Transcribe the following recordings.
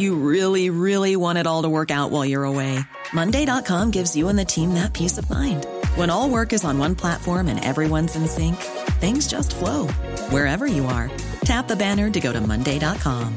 You really, really want it all to work out while you're away. Monday.com gives you and the team that peace of mind. When all work is on one platform and everyone's in sync, things just flow wherever you are. Tap the banner to go to Monday.com.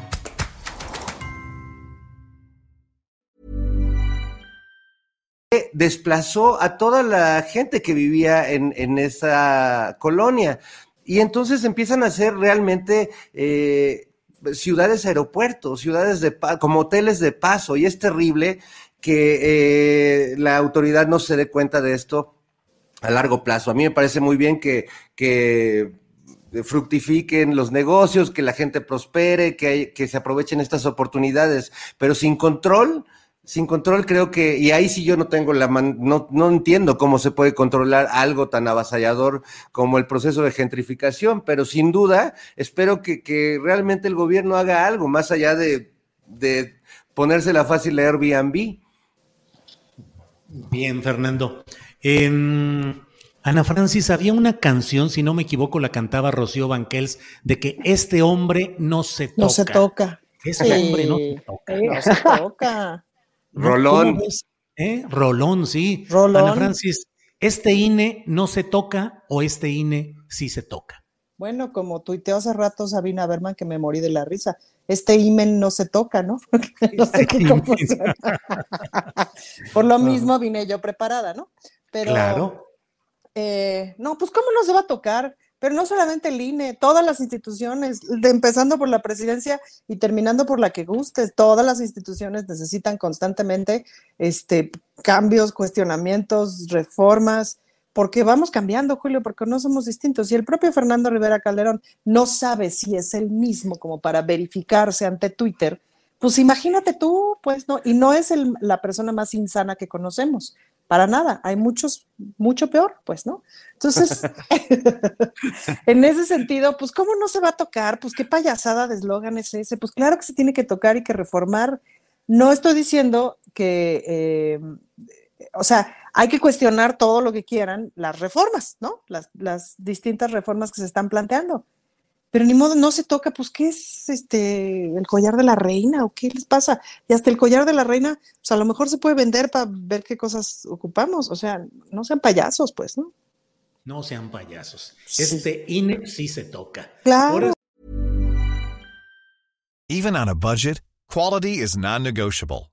Desplazó a toda la gente que vivía en, en esa colonia. Y entonces empiezan a ser realmente eh, ciudades aeropuertos, ciudades de como hoteles de paso, y es terrible que eh, la autoridad no se dé cuenta de esto a largo plazo. A mí me parece muy bien que, que fructifiquen los negocios, que la gente prospere, que, que se aprovechen estas oportunidades, pero sin control, sin control creo que, y ahí sí yo no tengo la man, no, no entiendo cómo se puede controlar algo tan avasallador como el proceso de gentrificación, pero sin duda espero que, que realmente el gobierno haga algo más allá de, de ponérsela fácil a Airbnb. Bien, Fernando. Eh, Ana Francis, había una canción, si no me equivoco, la cantaba Rocío Banquels, de que este hombre no se toca. No se toca. Este sí. hombre no se toca. No se toca. Rolón. ¿Eh? Rolón, sí. Rolón. Ana Francis, ¿este INE no se toca o este INE sí se toca? Bueno, como tuiteó hace rato Sabina Berman, que me morí de la risa. Este imen no se toca, ¿no? no sé qué confusión. Por lo mismo vine yo preparada, ¿no? Pero, claro. Eh, no, pues ¿cómo no se va a tocar? Pero no solamente el INE, todas las instituciones, empezando por la presidencia y terminando por la que gustes, todas las instituciones necesitan constantemente este, cambios, cuestionamientos, reformas, porque vamos cambiando, Julio, porque no somos distintos. Y el propio Fernando Rivera Calderón no sabe si es el mismo como para verificarse ante Twitter. Pues imagínate tú, pues no, y no es el, la persona más insana que conocemos, para nada. Hay muchos, mucho peor, pues, ¿no? Entonces, en ese sentido, pues, ¿cómo no se va a tocar? Pues, qué payasada de eslogan es ese. Pues, claro que se tiene que tocar y que reformar. No estoy diciendo que, eh, o sea, hay que cuestionar todo lo que quieran, las reformas, ¿no? Las, las, distintas reformas que se están planteando. Pero ni modo, no se toca, pues, ¿qué es este el collar de la reina o qué les pasa? Y hasta el collar de la reina, pues a lo mejor se puede vender para ver qué cosas ocupamos. O sea, no sean payasos, pues, ¿no? No sean payasos. Sí. Este INE sí se toca. Claro. Even on a budget, quality is non-negotiable.